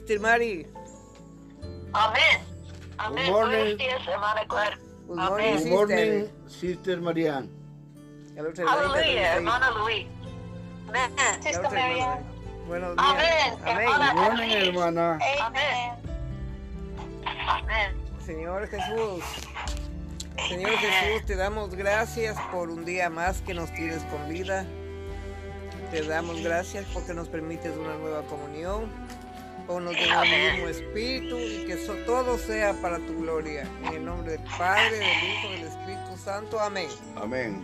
Sister Mary. Amén. Amén. Good morning. Buenos días, hermana Claire. Good morning, Good sister. morning, Sister Marianne. Trae ahorita, Aleluya, hermana Luis. Amén. Sister Marianne. hermana. Buenos días. Amén, Amén. Good morning, hermana. Amén. Amén. Señor Jesús. Señor Jesús, te damos gracias por un día más que nos tienes con vida. Te damos gracias porque nos permites una nueva comunión. Ponnos de un mismo espíritu y que so- todo sea para tu gloria. En el nombre del Padre, del Hijo y del Espíritu Santo. Amén. Amén.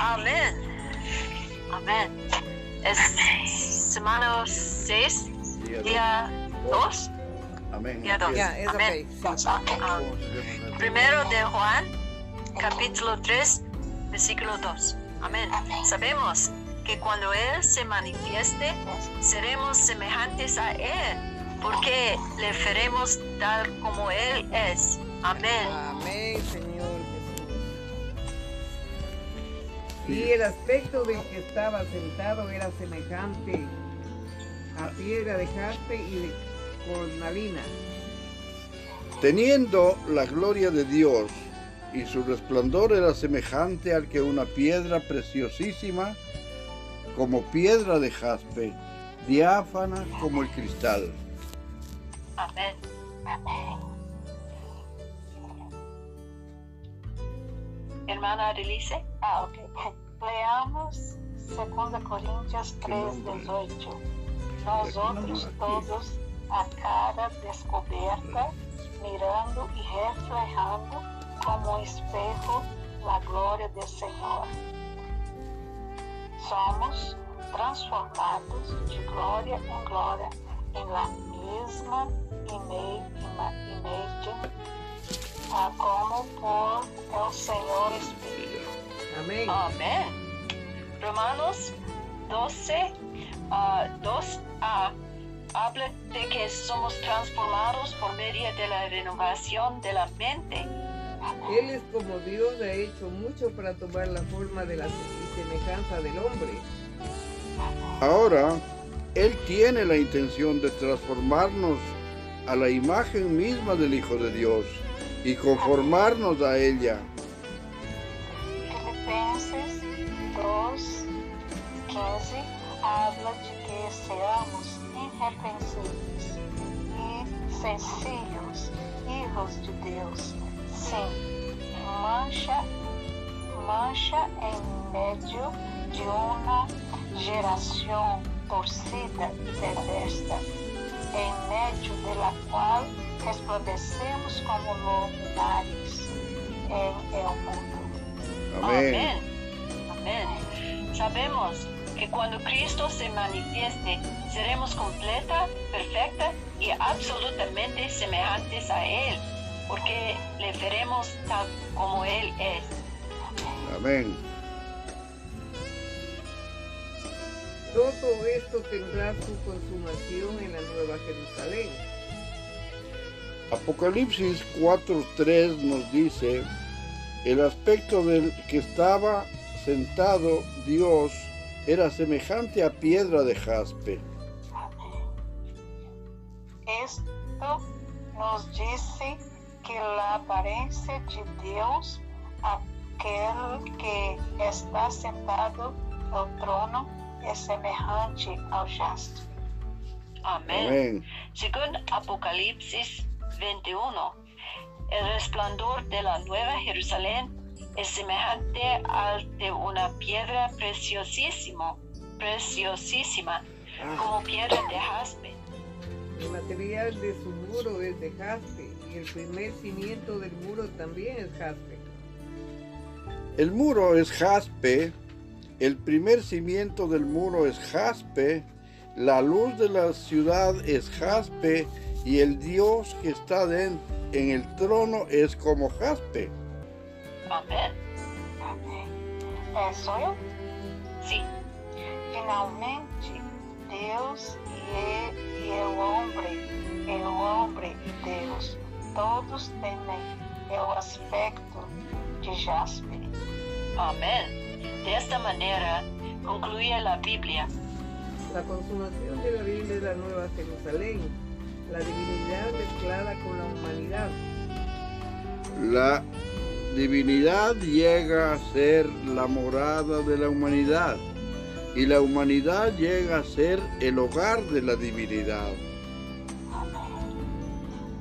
Amén. Amén. Es semana 6, Día día 2. Amén. Día 2. Ya, es ok, sí. Ah, Primero de Juan, capítulo 3, versículo 2. Amén. Sabemos que cuando Él se manifieste, seremos semejantes a Él, porque le veremos tal como Él es. Amén. Amén, Señor Jesús. Y el aspecto del que estaba sentado era semejante a piedra de jaspe y de cornalina. Teniendo la gloria de Dios y su resplandor era semejante al que una piedra preciosísima, como piedra de jaspe, diáfana como el cristal. Amén. Hermana Adelice. Ah, ok. Leamos 2 Coríntios 3, 18. Nós outros todos, a cara descoberta, mirando e reflejando como espejo a glória do Senhor. Somos transformados de glória em glória em la mesma ima- ima- imagem, ah, como por el Senhor Espírito. Amén. Amén. Romanos 12, ah, 2a habla de que somos transformados por medio de la renovación de la mente. Él es como Dios ha hecho mucho para tomar la forma de la semejanza del hombre. Ahora, Él tiene la intención de transformarnos a la imagen misma del Hijo de Dios y conformarnos a ella. Filipenses 2, 15 habla de que seamos irrepreensíveis e sencillos, hijos de Deus, sem mancha, mancha em meio de uma geração torcida e perversa, em meio de la qual resplandecemos como luminares em el mundo. Amén. Amén. Sabemos que cuando Cristo se manifieste, seremos completa, perfecta y absolutamente semejantes a Él, porque le veremos tal como Él es. Amén. Todo esto tendrá su consumación en la Nueva Jerusalén. Apocalipsis 4.3 nos dice, el aspecto del que estaba sentado Dios era semejante a piedra de jaspe. Esto nos dice que la apariencia de Dios, aquel que está sentado no trono, es semejante al jaspe. Amén. Amén. Según Apocalipsis 21, el resplandor de la Nueva Jerusalén es semejante al de una piedra preciosísima, preciosísima, como piedra de jaspe. El material de su muro es de jaspe y el primer cimiento del muro también es jaspe. El muro es jaspe, el primer cimiento del muro es jaspe, la luz de la ciudad es jaspe y el Dios que está en el trono es como jaspe. Amén. Eu? Sí, Finalmente, Deus e, e, o homem, e o homem e Deus, todos têm o aspecto de jaspe. Amén. De esta manera concluye la Biblia. La consumación de la Biblia es la Nueva Jerusalén. La divinidad mezclada con la humanidad. La divinidad llega a ser la morada de la humanidad y la humanidad llega a ser el hogar de la divinidad.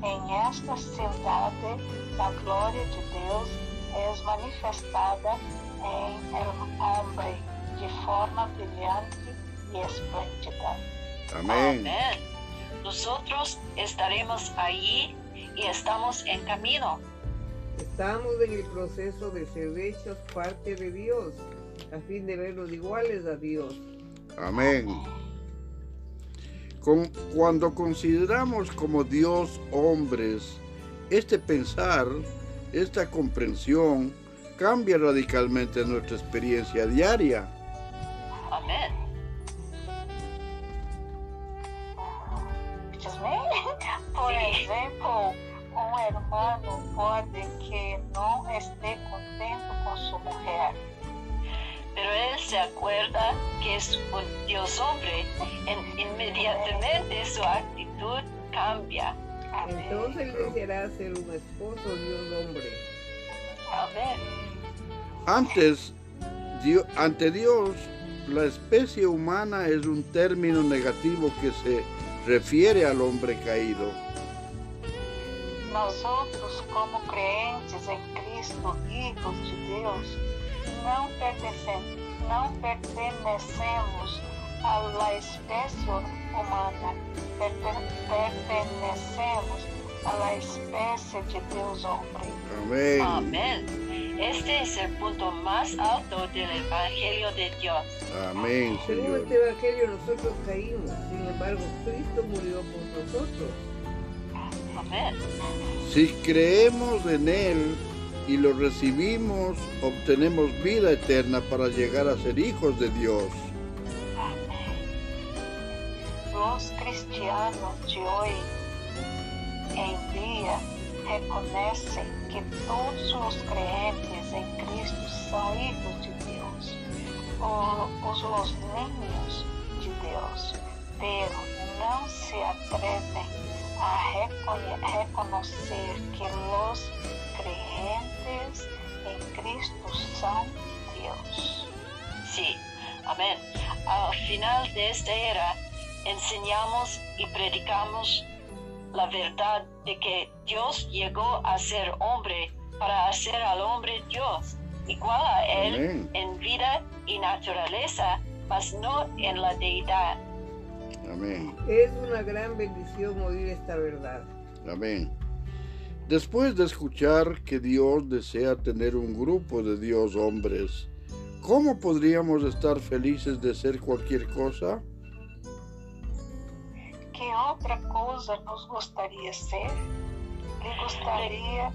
Em esta cidade, a glória de Deus é manifestada el hombre de forma brilhante e esplêndida. Amén. Amén. Nosotros estaremos allí y estamos en camino. Estamos en el proceso de ser hechos parte de Dios, a fin de verlos iguales a Dios. Amén. Con- cuando consideramos como Dios hombres, este pensar, esta comprensión, cambia radicalmente nuestra experiencia diaria. Amén. Por exemplo, um hermano pode que não esteja contento com sua mulher. Pero él se acuerda que es un Dios hombre. En- inmediatamente su actitud cambia. Entonces deseará ser un esposo Dios hombre. Amén. Antes, ante Dios, la especie humana es un término negativo que se refiere al hombre caído. Nós outros, como crentes em Cristo, filhos de pertencemos, não pertenecemos à espécie humana, Perten- pertenecemos à espécie de Deus homem. Amén. Amén. Este es el punto más alto del Evangelio de Dios. Amén, Según Señor. este evangelio nosotros caímos, sin embargo Cristo murió por nosotros. Amén. Si creemos en Él y lo recibimos, obtenemos vida eterna para llegar a ser hijos de Dios. Os cristianos de hoje em dia reconhecem que todos os crentes em Cristo são filhos de Deus, os, os niños de Deus, pero não se atrevem a reconhe- reconhecer que os crentes em Cristo são Deus. Sí, amén. Al final de esta era, enseñamos y predicamos la verdad de que Dios llegó a ser hombre para hacer al hombre Dios, igual a él Amén. en vida y naturaleza, mas no en la deidad. Amén. Es una gran bendición oír esta verdad. Amén. Después de escuchar que Dios desea tener un grupo de Dios hombres, ¿cómo podríamos estar felices de ser cualquier cosa? Que outra coisa nos gostaria ser? Lhe gostaria.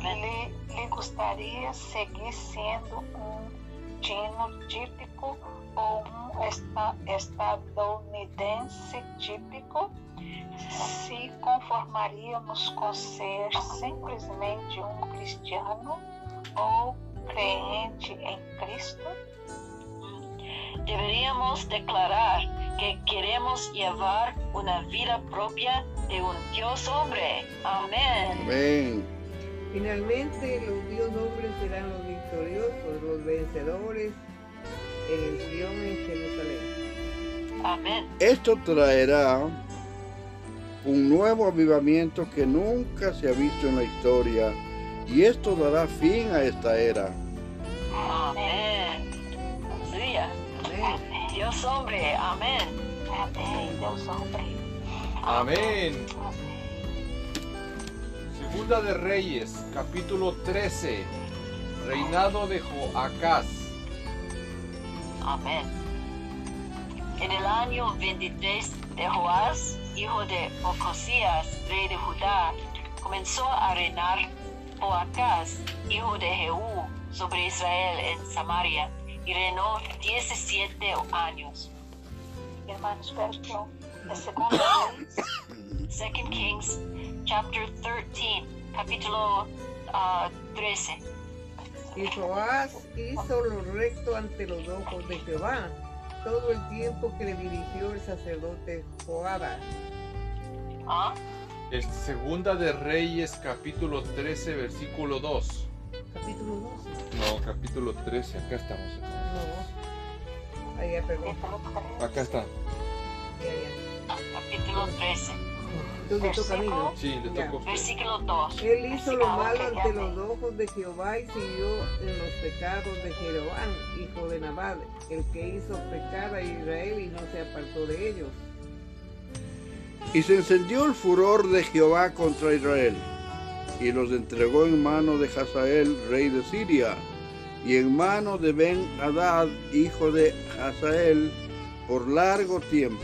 Lhe, lhe gostaria seguir sendo um dino típico ou um esta, estadunidense típico? Se conformaríamos com ser simplesmente um cristiano ou crente em Cristo? Deberíamos declarar que queremos llevar una vida propia de un Dios hombre. Amén. Amén. Finalmente los Dios hombres serán los victoriosos, los vencedores en el Sion en Jerusalén. Amén. Esto traerá un nuevo avivamiento que nunca se ha visto en la historia y esto dará fin a esta era. Amén. Amén. Dios hombre. Amén. Amém, Deus homem. Amén. Segunda de Reyes, capítulo 13. Reinado de Joacás. Amén. En el año 23 de Joás, hijo de Ocosías, rey de Judá, comenzó a reinar Joacás, hijo de Jehú, sobre Israel en Samaria, y reinó 17 años. Irmãos, perdão. É segunda vez. 2 Kings, chapter 13, capítulo ah, 13. Y Joás hizo lo recto ante los ojos de Jehová, todo el tiempo que le dirigió el sacerdote Joada. ¿Ah? Es segunda de Reyes, capítulo 13, versículo 2. Capítulo 12. No, capítulo 13, acá estamos. No. Ahí ya, perdón. Acá está. Ya, ya. Capítulo 13, Entonces toca a mí, ¿no? Sí, le tocó versículo 2. Él hizo lo malo ante los ojos de Jehová y siguió en los pecados de Jeroboam, hijo de Nabat, el que hizo pecar a Israel y no se apartó de ellos. Y se encendió el furor de Jehová contra Israel, y los entregó en mano de Hazael, rey de Siria, y en mano de Ben Hadad, hijo de Hazael, por largo tiempo.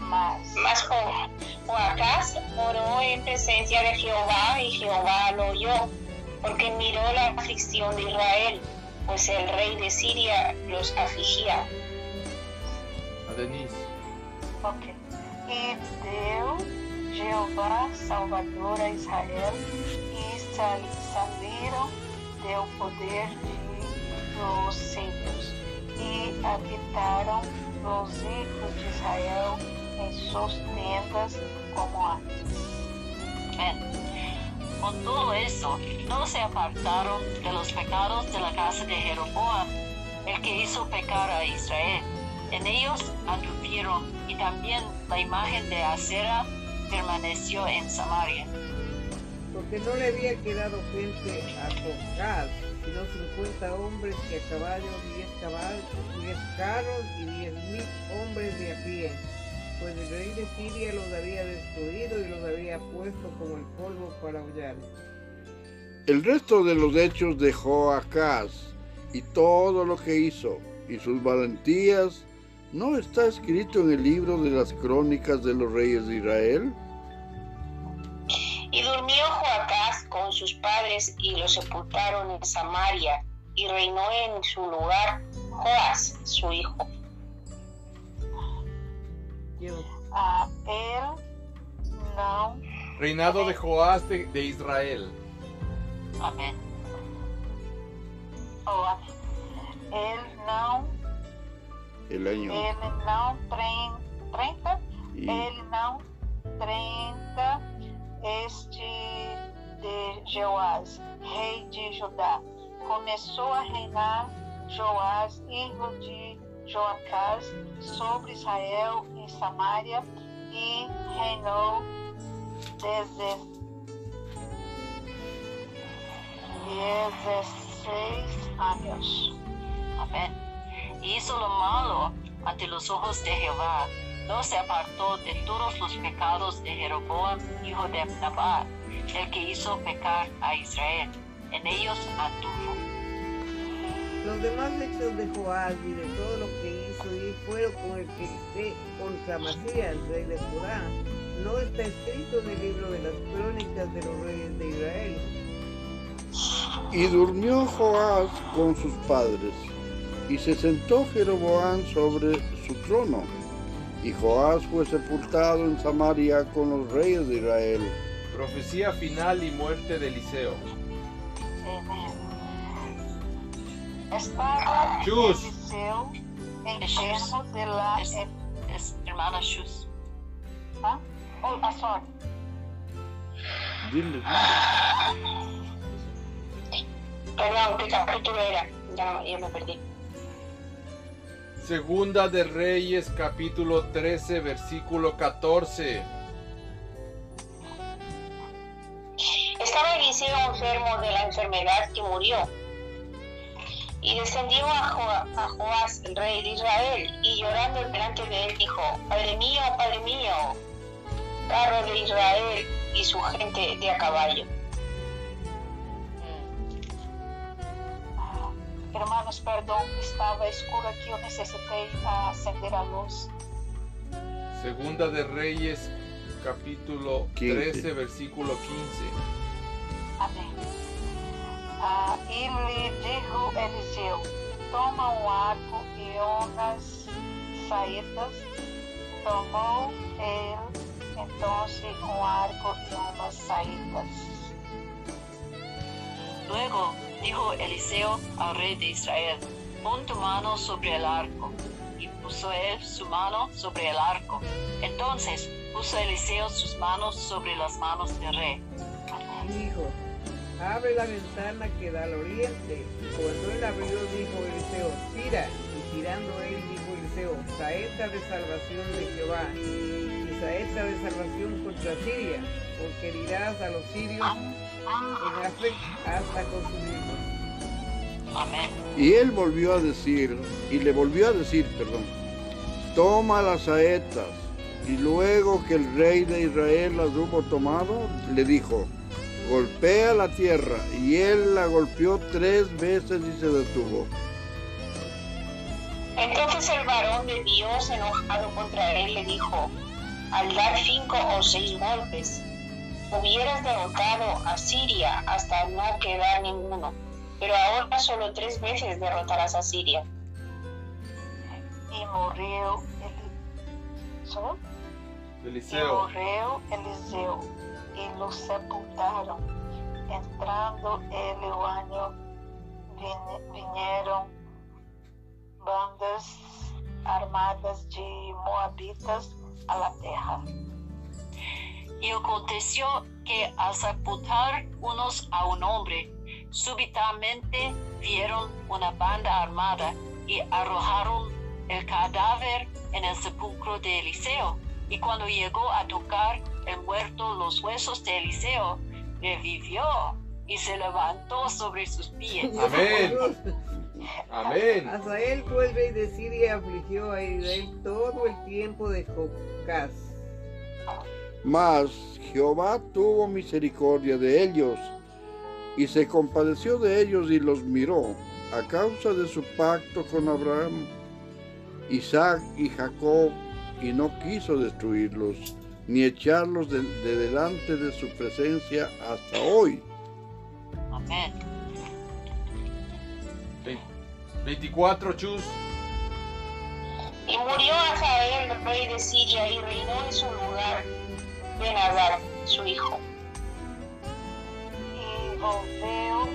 Mas Mas Jo- Joacás oró en presencia de Jehová y Jehová lo oyó, porque miró la aflicción de Israel, pues el rey de Siria los afligía. A Denise. Ok. E deu Jeová Salvador a Israel e saíram do poder de los sírios e habitaram os hijos de Israel em suas tendas como antes. Amén. Con todo eso, no se apartaron de los pecados de la casa de Jeroboam, el que hizo pecar a Israel. En ellos anduvieron y también la imagen de Acera permaneció en Samaria. Porque no le había quedado gente a Jocaz, sino 50 hombres que a caballo, 10 caballos, 10 carros y 10 mil hombres de a pie. Pues el rey de Siria los había destruido y los había puesto como el polvo para aullar. El resto de los hechos de Joacás y todo lo que hizo y sus valentías no está escrito en el libro de las crónicas de los reyes de Israel. Y durmió Joacás con sus padres y lo sepultaron en Samaria, y reinó en su lugar Joás, su hijo. Ah, ele não Reinado de Joás de, de Israel. Amén. não El año. Ele não treinta y- ele não treinta este de Joás, rei de Judá. Começou a reinar Joás, filho de Joacás, sobre Israel em Samaria e reinou deze- 16 anos. Amén. Y hizo lo malo ante los ojos de Jehová. No se apartó de todos los pecados de Jeroboam, hijo de Nabat, el que hizo pecar a Israel. En ellos anduvo. Los demás hechos de Joás y de todo lo que hizo y fueron con el que fue contra Masías, rey de Judá. No está escrito en el libro de las crónicas de los reyes de Israel. Y durmió Joás con sus padres, y se sentó Jeroboam sobre su trono. Y Joás fue sepultado en Samaria con los reyes de Israel. Profecía final y muerte de Eliseo. Estava Chus. Eliseu enfermo de la Es, es hermana Shus. Ah, oh, sorry. Dile, Perdón, ¿qué capítulo era? Ya, ya me perdí. Segunda de Reyes, capítulo 13, versículo 14. Estaba Eliseo enfermo de la enfermedad que murió. Y descendió a, Jo- Joás, rey de Israel, y llorando delante de él dijo, Padre mío, Padre mío, carro de Israel y su gente de a caballo. Hermanos, perdão, estava escuro aqui, eu necessitei ah, acender a luz. Segunda de Reyes, capítulo 15. 13, versículo 15. Amém. Ah, e lhe dijo Eliseu, toma um arco e umas saídas. Tomou ele, então, um arco e umas saídas. Luego dijo Eliseo al rey de Israel, pon tu mano sobre el arco. Y puso él su mano sobre el arco. Entonces puso Eliseo sus manos sobre las manos del rey. Dijo, abre la ventana que da al oriente. Y cuando él abrió, dijo Eliseo, tira. Y tirando él, dijo Eliseo, saeta de salvación de Jehová. Y saeta de salvación contra Siria, porque herirás a los sirios Y él volvió a decir, y le volvió a decir, perdón, toma las saetas. Y luego que el rey de Israel las hubo tomado, le dijo, golpea la tierra. Y él la golpeó tres veces y se detuvo. Entonces el varón de Dios, enojado contra él, le dijo, al dar cinco o seis golpes, hubieras derrotado a Siria hasta no quedar ninguno, pero ahora solo tres veces derrotarás a Siria. E morreu Eliseo. morreu Eliseu, e lo sepultaram. Entrando ele o ano, vin- vieram bandas armadas de moabitas a la terra. Y aconteció que al sepultar unos a un hombre, súbitamente vieron una banda armada y arrojaron el cadáver en el sepulcro de Eliseo. Y cuando llegó a tocar el muerto los huesos de Eliseo, revivió y se levantó sobre sus pies. Amén. Amén. Asael fue el rey de Siria y afligió a Israel todo el tiempo de Jocás. Mas Jehová tuvo misericordia de ellos y se compadeció de ellos y los miró a causa de su pacto con Abraham, Isaac y Jacob y no quiso destruirlos ni echarlos de, de delante de su presencia hasta hoy. Amén. Ve- 24, chus. Y murió Azael, rey de Siria, y reinó en su lugar Benadar, su hijo. E volveu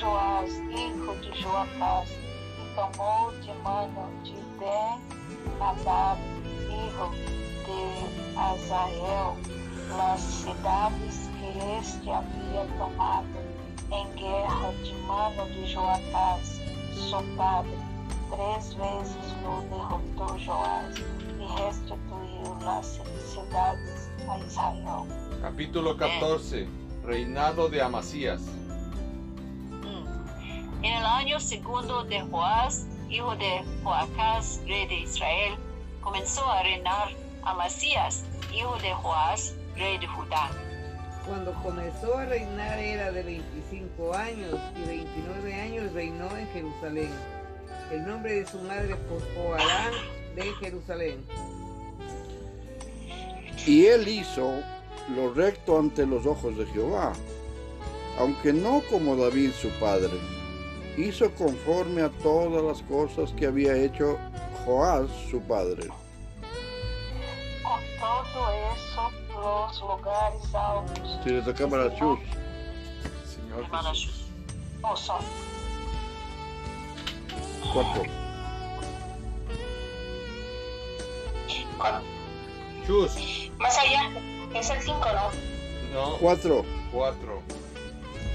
Joás, hijo de Joacás, e tomou de mano de Ben-Hadad, hijo de Azael, las cidades que este havia tomado em guerra de mano de Joacás, su padre. Três vezes lo derrotou Joás e restituiu las cidades. Capítulo 14. Reinado de Amasías. En el año segundo de Joás, hijo de Joacás, rey de Israel, comenzó a reinar Amasías, hijo de Joás, rey de Judá. Cuando comenzó a reinar era de 25 años y 29 años reinó en Jerusalén. El nombre de su madre fue Joarán de Jerusalén. Y él hizo lo recto ante los ojos de Jehová, aunque no como David su padre. Hizo conforme a todas las cosas que había hecho Joás su padre. Com todo eso, los lugares altos Si le tocaba la chus. Señor Jesús. oh, son Cuatro. Chus. Más allá, es el 5, ¿no? No. Cuatro. 4.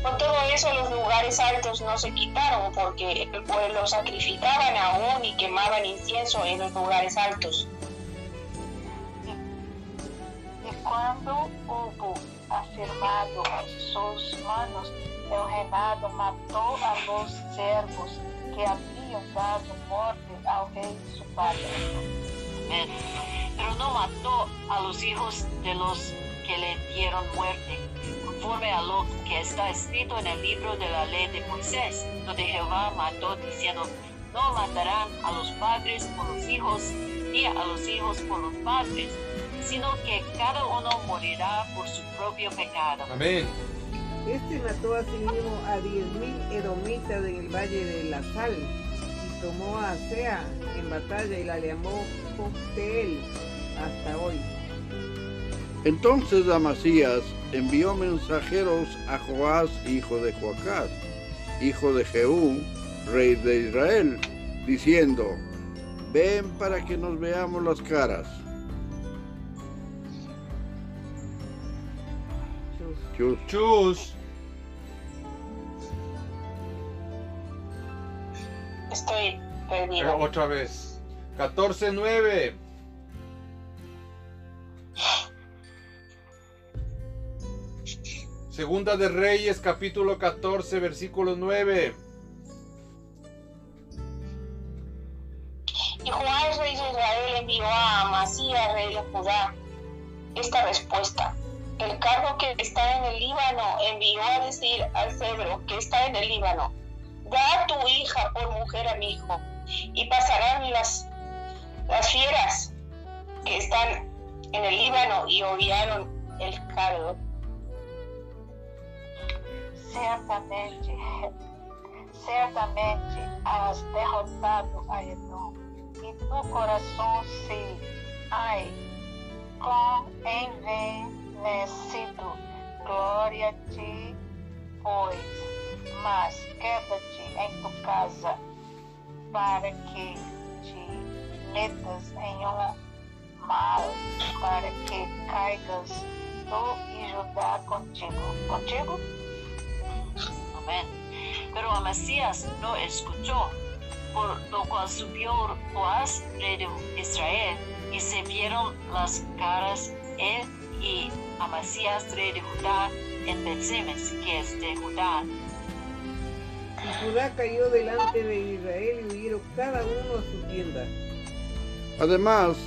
Con todo eso los lugares altos no se quitaron porque el pueblo sacrificaban aún y quemaban incienso en los lugares altos. E quando houve afirmado as suas manos, el reinado matou a los servos que haviam dado morte ao rei su padre. Amén. Pero no mató a los hijos de los que le dieron muerte, conforme a lo que está escrito en el libro de la ley de Moisés, donde Jehová mató diciendo, no matarán a los padres por los hijos, ni a los hijos por los padres, sino que cada uno morirá por su propio pecado. Amén. Este mató a sí mismo a diez mil edomitas en el valle de la sal y tomó a Sea en batalla y la llamó Jocteel hasta hoy. Entonces Amasías envió mensajeros a Joás, hijo de Joacás, hijo de Jehú, rey de Israel, diciendo, ven para que nos veamos las caras. Chus. Chus. Estoy Eh, perdida. otra vez. 14.9. Segunda de Reyes, capítulo 14, versículo 9. Y Joás, rey de Israel, envió a Amasías, rey de Judá, esta respuesta. El cargo que está en el Líbano envió a decir al cedro que está en el Líbano, da tu hija por mujer a mi hijo, y pasarán las, las fieras que están en el Líbano y hollaron el cargo. Certamente, certamente has derrotado a Edom, e tu coração se ai com envenecido. Glória ti, pois, mas queda-te em tu casa, para que te metas em um mal, para que caigas tu e Judá contigo. Contigo? Amén. Pero Amasías no escuchó, por lo cual subió Joás, rey de Israel, y se vieron las caras él y Amasías, rey de Judá, en Betsemes, que es de Judá. Y Judá cayó delante de Israel y huyeron cada uno a su tienda. Además,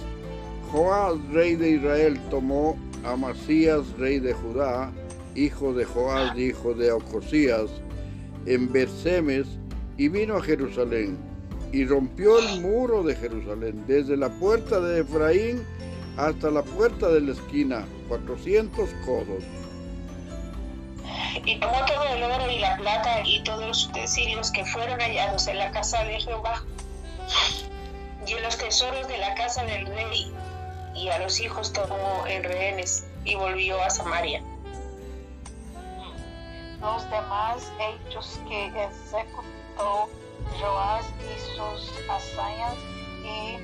Joás, rey de Israel, tomó a Amasías, rey de Judá, hijo de Joás, hijo de Ocosías, en Bersemes, y vino a Jerusalén, y rompió el muro de Jerusalén, desde la puerta de Efraín hasta la puerta de la esquina, 400 codos. Y tomó todo el oro y la plata y todos los utensilios que fueron hallados en la casa de Jehová y los tesoros de la casa del rey, y a los hijos tomó en rehenes y volvió a Samaria. Los demás hechos que ejecutó Joás y sus hazañas y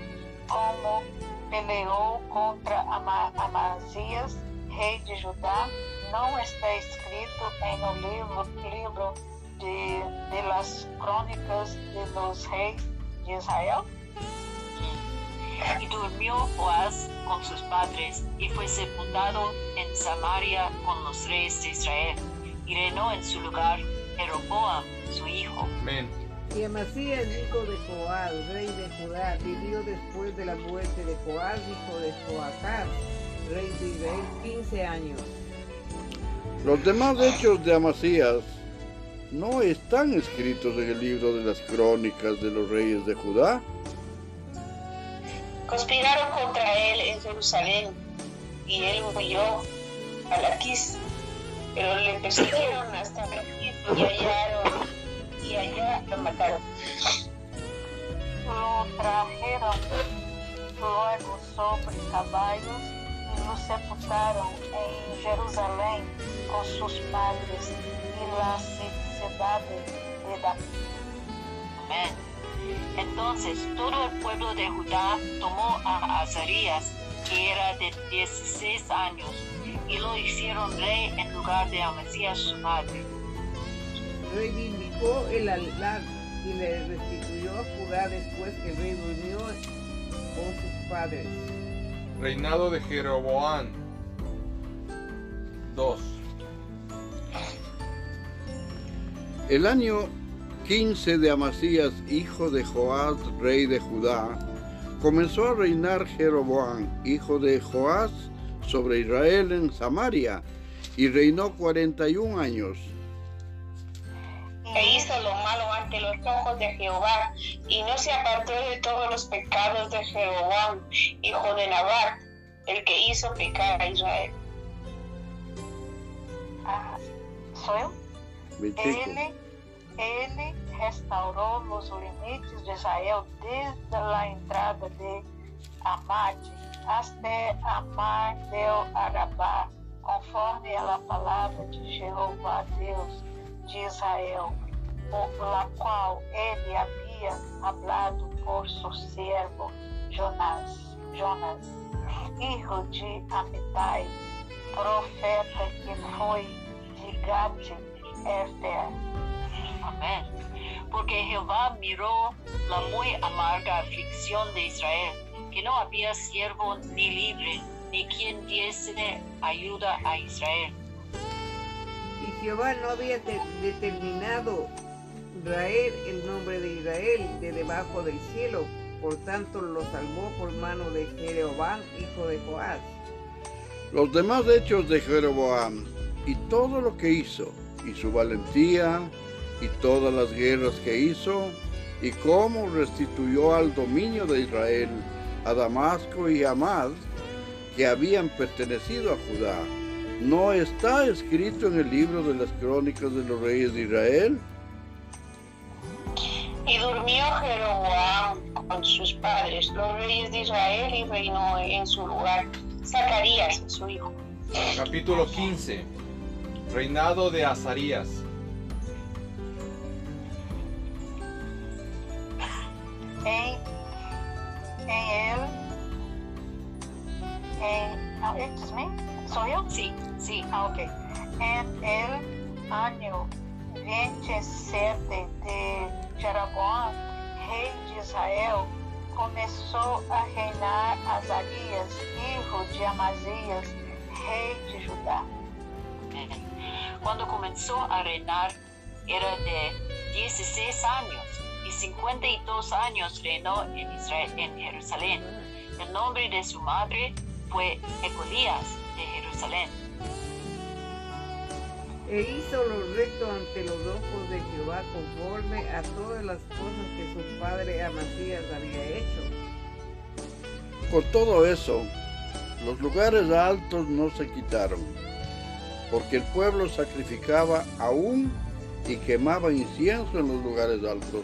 como peleó contra Ama- Amasías, rei de Judá, não está escrito en el libro, libro de, de las crónicas de los reyes de Israel? Y durmió Joás con sus padres y fue sepultado en Samaria con los reyes de Israel. Y reinó en su lugar Jeroboam, su hijo. Amén. Y Amasías, hijo de Joás, rey de Judá, vivió después de la muerte de Joás, hijo de Joacán, rey de Israel, 15 años. Los demás hechos de Amasías no están escritos en el libro de las crónicas de los reyes de Judá. Conspiraron contra él en Jerusalén y él huyó a Laquis, pero le persiguieron hasta Laquis y hallaron y allá lo mataron. Lo trajeron luego sobre caballos y lo sepultaron en Jerusalén con sus padres y las ciudades de David. Amén. Entonces todo el pueblo de Judá tomó a Azarías, que era de 16 años, y lo hicieron rey en lugar de Amasías su madre. Reivindicó el altar y le restituyó a Judá después que el rey durmió con sus padres. Reinado de Jeroboam. 2. El año 15 de Amasías, hijo de Joás, rey de Judá, comenzó a reinar Jeroboam, hijo de Joás, sobre Israel en Samaria, y reinó 41 años. E hizo lo malo ante los ojos de Jehová y no se apartó de todos los pecados de Jeroboam, hijo de Nabat, el que hizo pecar a Israel. Ah, ¿Soy yo? 25. Ele, ele restaurou os limites de Israel desde a entrada de Amate até a mar del Arabá, conforme a palavra de Jeová Deus de Israel, por la qual ele havia hablado por su siervo Jonás, Jonas, hijo de Amitai, profeta que fue de Gati Efer. Amén. Porque Jehová miró la muy amarga aflicción de Israel, que no había siervo ni libre, ni quien diese ayuda a Israel. Y Jehová no había te- determinado Israel el nombre de Israel de debajo del cielo, por tanto lo salvó por mano de Jeroboam, hijo de Joás. Los demás hechos de Jeroboam y todo lo que hizo, y su valentía, y todas las guerras que hizo, y cómo restituyó al dominio de Israel a Damasco y a Amad, que habían pertenecido a Judá. ¿No está escrito en el libro de las crónicas de los reyes de Israel? Y durmió Jeroboam con sus padres, los reyes de Israel, y reinó en su lugar Zacarías, su hijo. Capítulo 15. Reinado de Azarías. Em ele, em, não, it's me? Sou eu? Sí, sí. Ah, ok. En el año 27 de Jeroboam, rei de Israel, começou a reinar Azarias, hijo de Amazias, rei de Judá. Cuando comenzó a reinar era de 16 años y 52 años reinó en Israel, en Jerusalén. El nombre de su madre fue Ecolías de Jerusalén. E hizo lo recto ante los ojos de Jehová conforme a todas las cosas que su padre Amasías había hecho. Por todo eso, los lugares altos no se quitaron, porque el pueblo sacrificaba aún y quemaba incienso en los lugares altos.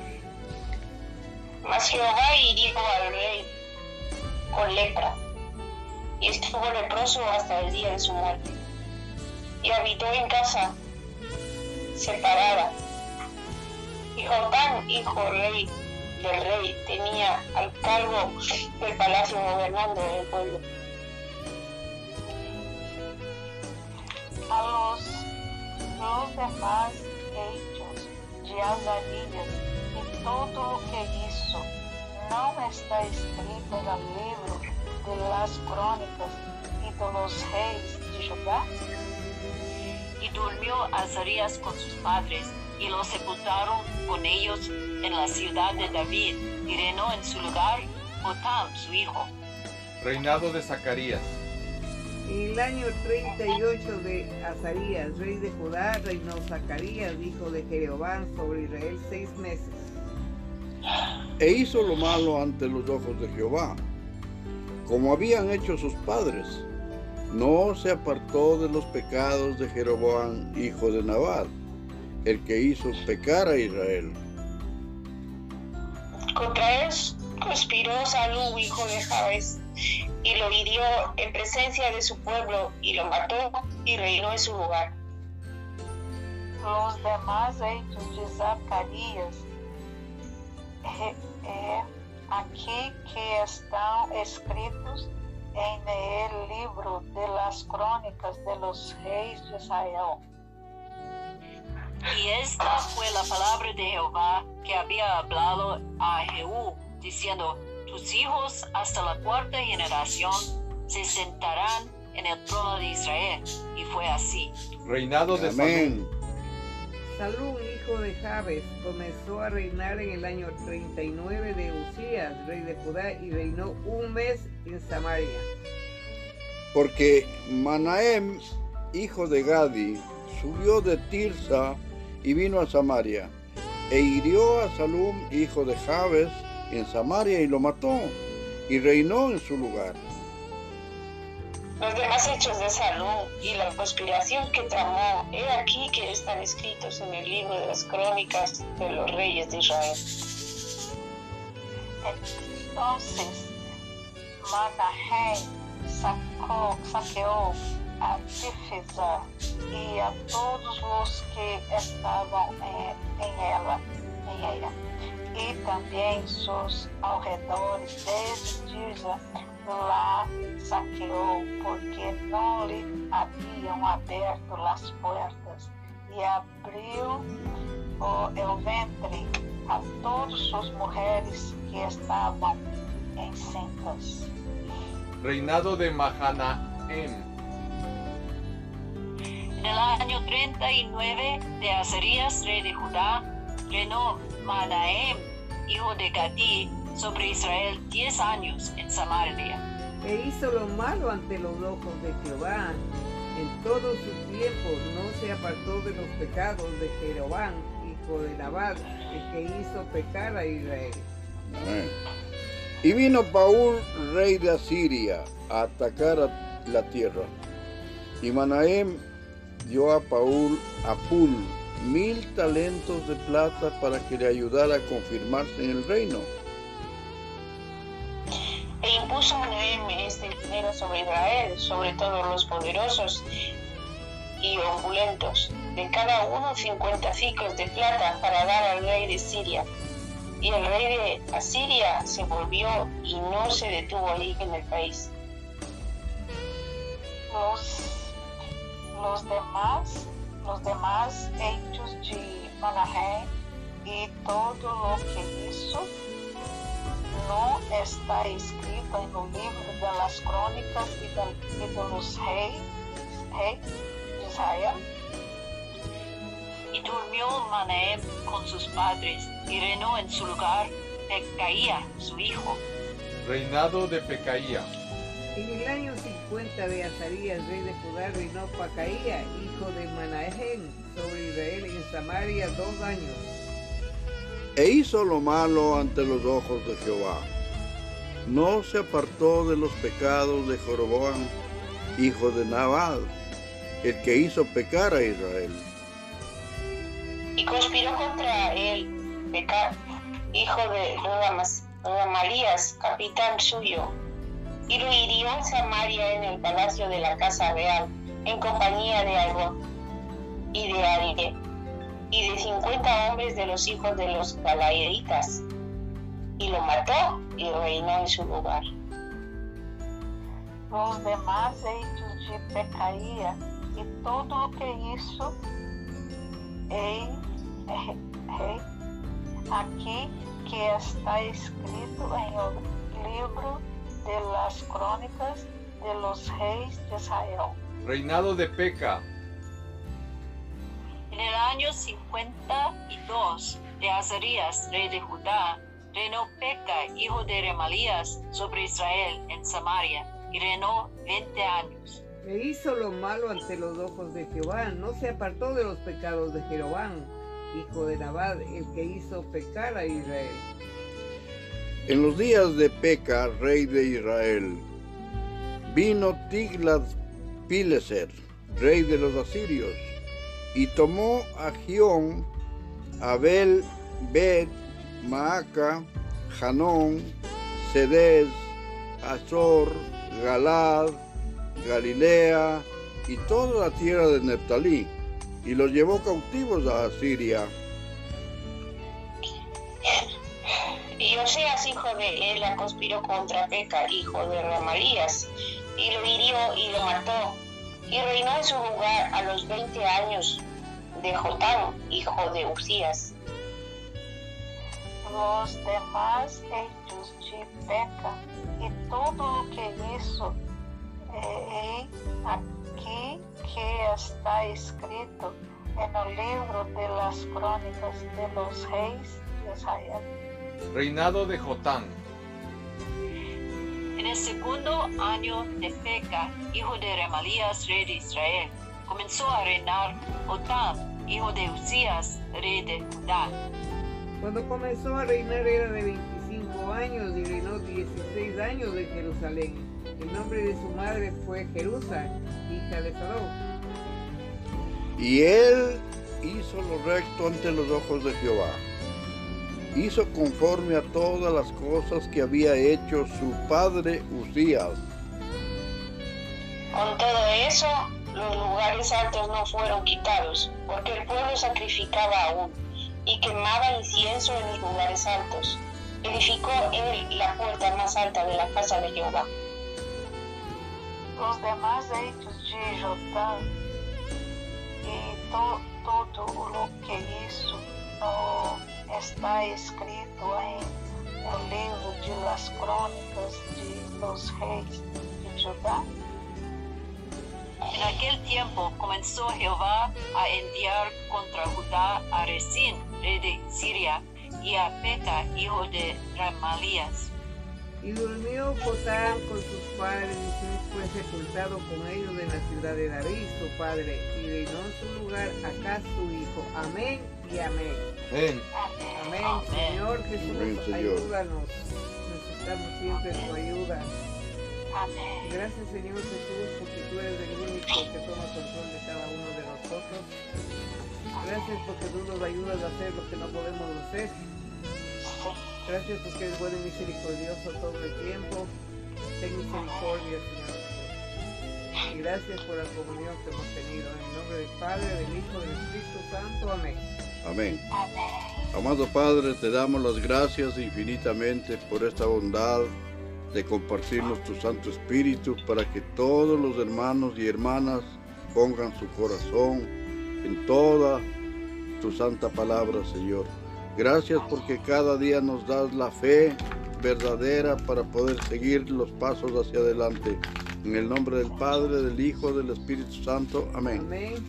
Mas Jehová hirió al rey con lepra, y estuvo leproso hasta el día de su muerte. Y habitó en casa separada. Y Jotán, hijo rey del rey, tenía al cargo del palacio gobernando del pueblo. A los, los demás hechos de Azarias y todo lo que hizo, ¿no está escrito en el libro de las crónicas y de los reyes de Judá? Y durmió Azarías con sus padres y lo sepultaron con ellos en la ciudad de David y reinó en su lugar Jotam, su hijo. Reinado de Zacarías. En el año 38 de Azarías, rey de Judá, reinó Zacarías, hijo de Jeroboam, sobre Israel seis meses. E hizo lo malo ante los ojos de Jehová, como habían hecho sus padres. No se apartó de los pecados de Jeroboam, hijo de Nabat, el que hizo pecar a Israel. Contra él conspiró Salú, hijo de Jabes, y lo hirió en presencia de su pueblo, y lo mató y reinó en su lugar. Los demás hechos de Zacarías, eh, eh, aquí que están escritos en el libro de las crónicas de los reyes de Israel. Y esta fue la palabra de Jehová que había hablado a Jehú, diciendo, tus hijos hasta la cuarta generación se sentarán en el trono de Israel. Y fue así. Reinado de. Amén. Salún, hijo de Jabes, comenzó a reinar en el año 39 de Usías, rey de Judá, y reinó un mes en Samaria. Porque Manahem, hijo de Gadi, subió de Tirsa y vino a Samaria, e hirió a Salum, hijo de Jabes, en Samaria y lo mató, y reinó en su lugar. Los demás hechos de Salú y la conspiración que tramó, he aquí que están escritos en el libro de las crónicas de los reyes de Israel. Entonces Manahem sacó, saqueó a Tifsa y a todos los que estaban en, en ella, en ella, y también sus alrededores desde Tirsa la saqueó porque no le habían abierto las puertas y abrió oh, el ventre a todas sus mujeres que estaban encintas. Reinado de Mahanaem. En el año 39 de Azarías, rey de Judá, reinó Manahem, hijo de Gadí, sobre Israel diez años en Samaria. E hizo lo malo ante los ojos de Jehová. En todo su tiempo no se apartó de los pecados de Jeroboam, hijo de Nabat, el que hizo pecar a Israel. Amén. Y vino Paúl, rey de Asiria, a atacar a la tierra. Y Manahem dio a Paúl a Pul mil talentos de plata para que le ayudara a confirmarse en el reino. Impuso Manahem este dinero sobre Israel, sobre todos los poderosos y opulentos, de cada uno cincuenta ciclos de plata para dar al rey de Siria. Y el rey de Asiria se volvió y no se detuvo allí en el país. Los, los demás, los demás hechos de Manahem y todo lo que hizo no está escrito en el libro de las crónicas y de, y de los reyes, reyes de Israel. Y durmió Manahem con sus padres y reinó en su lugar Pecaía, su hijo. Reinado de Pecaía. En el año 50 de Azarías, rey de Judá, reinó Pacaía, hijo de Manahem, sobre Israel en Samaria dos años. E hizo lo malo ante los ojos de Jehová. No se apartó de los pecados de Jeroboam, hijo de Nabal, el que hizo pecar a Israel. Y conspiró contra él, Peca, hijo de Rodamarías, capitán suyo, y lo hirió en Samaria en el palacio de la casa real, en compañía de Algo y de Aride, y de cincuenta hombres de los hijos de los Galaeditas, y lo mató y reinó en su lugar. Los demás hechos de Pecaía y todo lo que hizo, he- aquí que está escrito en el libro de las crónicas de los reyes de Israel. Reinado de Peca. En el año 52 de Azarías, rey de Judá, reinó Peca, hijo de Remalías, sobre Israel en Samaria, y reinó 20 años. E hizo lo malo ante los ojos de Jehová, no se apartó de los pecados de Jeroboam, hijo de Nabat, el que hizo pecar a Israel. En los días de Peca, rey de Israel, vino Tiglat-Pileser, rey de los asirios, y tomó a Gión, Abel, Bet, Maaca, Hanón, Sedez, Azor, Galad, Galilea y toda la tierra de Neftalí, y los llevó cautivos a Asiria. Y Oseas, hijo de Ela, conspiró contra Peca, hijo de Ramalías, y lo hirió y lo mató, y reinó en su lugar a los veinte años de Jotán, hijo de Usías. Los demás hechos de Peca y todo lo que hizo, eh, aquí que está escrito en el libro de las crónicas de los reyes de Israel. Reinado de Jotán. En el segundo año de Peca, hijo de Remalías, rey de Israel, comenzó a reinar Jotam, hijo de Usías, rey de Judá. Cuando comenzó a reinar era de 25 años y reinó 16 años en Jerusalén. El nombre de su madre fue Jerusa, hija de Salón. Y él hizo lo recto ante los ojos de Jehová. Hizo conforme a todas las cosas que había hecho su padre Usías. Con todo eso, los lugares altos no fueron quitados, porque el pueblo sacrificaba aún, y quemaba incienso en los lugares altos. Edificó él la puerta más alta de la casa de Jehová. Os demais hechos de Jotão escrito em no livro de las crônicas de los reis de Judá. En aquel tiempo comenzó Jehová a enviar contra Judá a Resín, rey de Siria, y a Peca, hijo de Ramalías. Y durmió Jotán con sus padres y fue sepultado con ellos en la ciudad de David, su padre, y reinó en su lugar acá su hijo. Amén y amén. Amén. Amén. Amén. Señor Jesús, Amén, Señor. ayúdanos. Necesitamos siempre tu ayuda. Amém. Gracias Señor Jesús porque tú eres el único que toma control de cada uno de nosotros. Gracias porque tú nos ayudas a hacer lo que no podemos hacer. Gracias porque eres bueno y misericordioso todo el tiempo. Ten misericordia Señor. Y gracias por la comunión que hemos tenido. En el nombre del Padre, del Hijo, del Espíritu Santo. Amén. Amén. Amado Padre, te damos las gracias infinitamente por esta bondad de compartirnos tu Santo Espíritu para que todos los hermanos y hermanas pongan su corazón en toda tu santa palabra, Señor. Gracias porque cada día nos das la fe verdadera para poder seguir los pasos hacia adelante. En el nombre del Padre, del Hijo, del Espíritu Santo. Amén. Amén.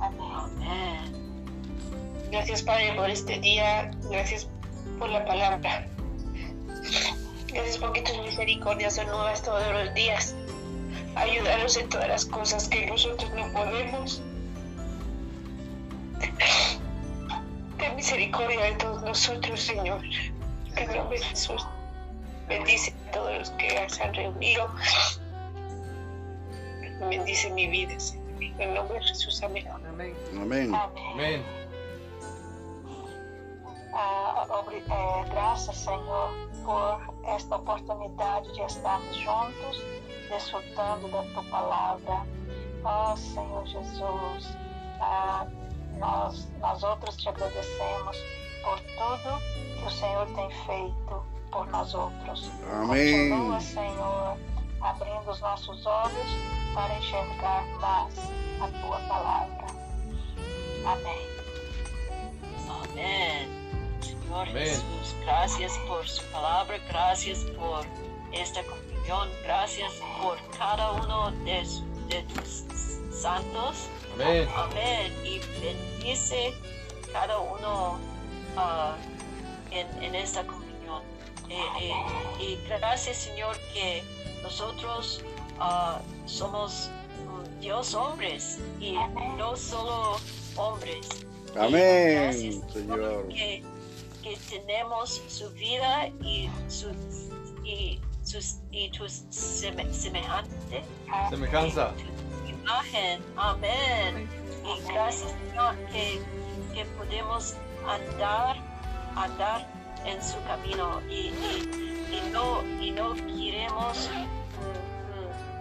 Amén. Gracias Padre por este día, gracias por la palabra. Gracias porque tus misericordias son nuevas todos los días. Ayúdanos en todas las cosas que nosotros no podemos. Misericordia de todos nosotros, Señor. En el nombre de Jesús. Bendice a todos los que se han reunido. Bendice mi vida, Señor. En el nombre de Jesús, amén. Amén. Amén. Amén. Ah, eh, graças, Senhor, por esta oportunidade de estarmos juntos, desfrutando da Tua palavra. Ó Senhor Jesus, ah, nós, nós outros te agradecemos por tudo que o Senhor tem feito por nós outros. Amém. Continua, Senhor, abrindo os nossos olhos para enxergar mais a Tua palavra. Amém. Amén. Señor Amén. Jesús, gracias por su palabra, gracias por esta comunión, gracias por cada uno de, de tus santos. Amén. Amén. Y bendice cada uno ah, en, en esta comunión. Eh, eh, y gracias, Señor, que nosotros ah, somos mm, Dios hombres y no solo hombres. Amén, Gracias, Señor. Que, que tenemos su vida y su, y sus, y tu seme- semejante Semejanza. tu imagen. Amén. Y gracias, Señor, que, que podemos andar, andar en su camino y, y, y no, y no queremos, mm,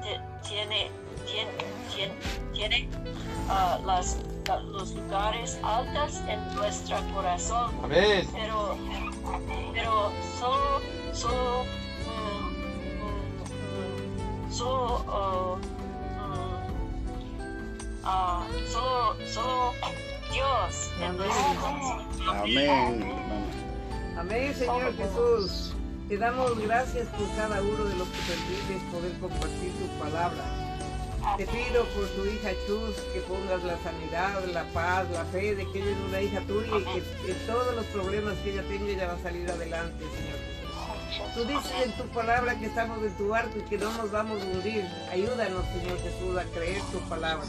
mm, tiene, tiene, tiene, tiene ah, las, la- los lugares altos en nuestro corazón Amén. pero pero solo solo mm, mm, solo uh, ah, solo solo Dios Amén. Amén. Amén, Señor Jesús. Te damos gracias por cada uno de los que permites poder compartir tu palabra. Te pido por tu hija Chus que pongas la sanidad, la paz, la fe de que ella es una hija tuya y que todos los problemas que ella tenga ella va a salir adelante, Señor Jesús. Tú dices en tu palabra que estamos en tu barco y que no nos vamos a hundir. Ayúdanos, Señor Jesús, a creer tu palabra.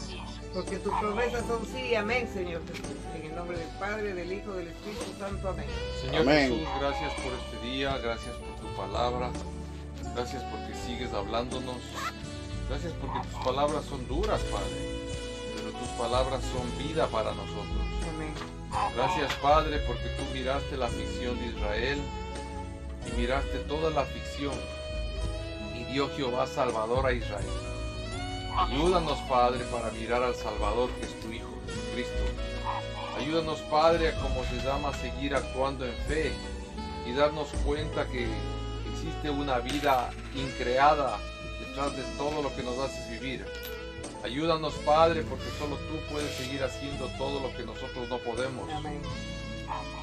Porque tus promesas son sí y amén, Señor Jesús. En el nombre del Padre, del Hijo, del Espíritu Santo, amén. Señor Amén. Jesús, gracias por este día, gracias por tu palabra, gracias porque sigues hablándonos, gracias porque tus palabras son duras, Padre, pero tus palabras son vida para nosotros. Amén. Gracias, Padre, porque tú miraste la aflicción de Israel y miraste toda la aflicción y dio Jehová Salvador a Israel. Ayúdanos, Padre, para mirar al Salvador que es tu Hijo, Jesucristo. Ayúdanos, Padre, a como se llama seguir actuando en fe y darnos cuenta que existe una vida increada detrás de todo lo que nos haces vivir. Ayúdanos, Padre, porque solo tú puedes seguir haciendo todo lo que nosotros no podemos. Amén.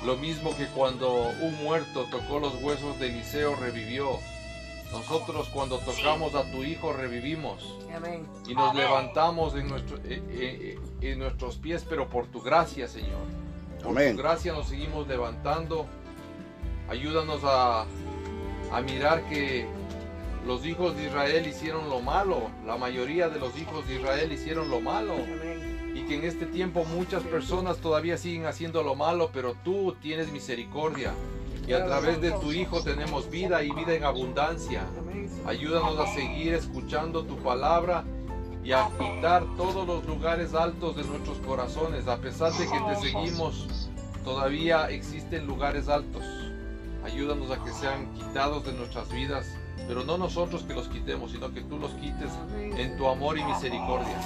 Lo mismo que cuando un muerto tocó los huesos de Eliseo revivió. Nosotros cuando tocamos a tu Hijo revivimos Amén. y nos Amén. levantamos en, nuestro- eh, eh, eh, en nuestros pies, pero por tu gracia, Señor. Por Amén. tu gracia nos seguimos levantando. Ayúdanos a, a mirar que los hijos de Israel hicieron lo malo. La mayoría de los hijos de Israel hicieron lo malo. Y que en este tiempo muchas personas todavía siguen haciendo lo malo, pero tú tienes misericordia. Y a través de tu Hijo tenemos vida y vida en abundancia. Amén. Ayúdanos a seguir escuchando tu palabra y a quitar todos los lugares altos de nuestros corazones. A pesar de que te seguimos, todavía existen lugares altos. Ayúdanos a que sean quitados de nuestras vidas, pero no nosotros que los quitemos, sino que tú los quites en tu amor y misericordia.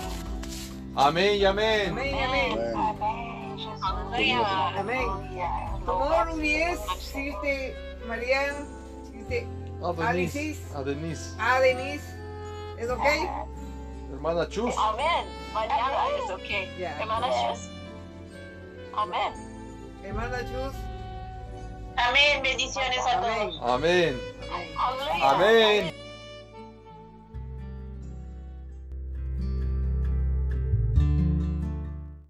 Amén y amén. Amén. Amén. Amén. Jesus. Aleluya. Amén. Tomorrow yes, sister Marianne, sister A Denise. Alicis. A Denise. A Denise. ¿Es ok? Hermana Chus. Amén. Mañana es ok. Hermana Chus. Amén. Hermana Chus. Amén. Bendiciones a todos. Amén. Amén. Amén. Amén. Amén.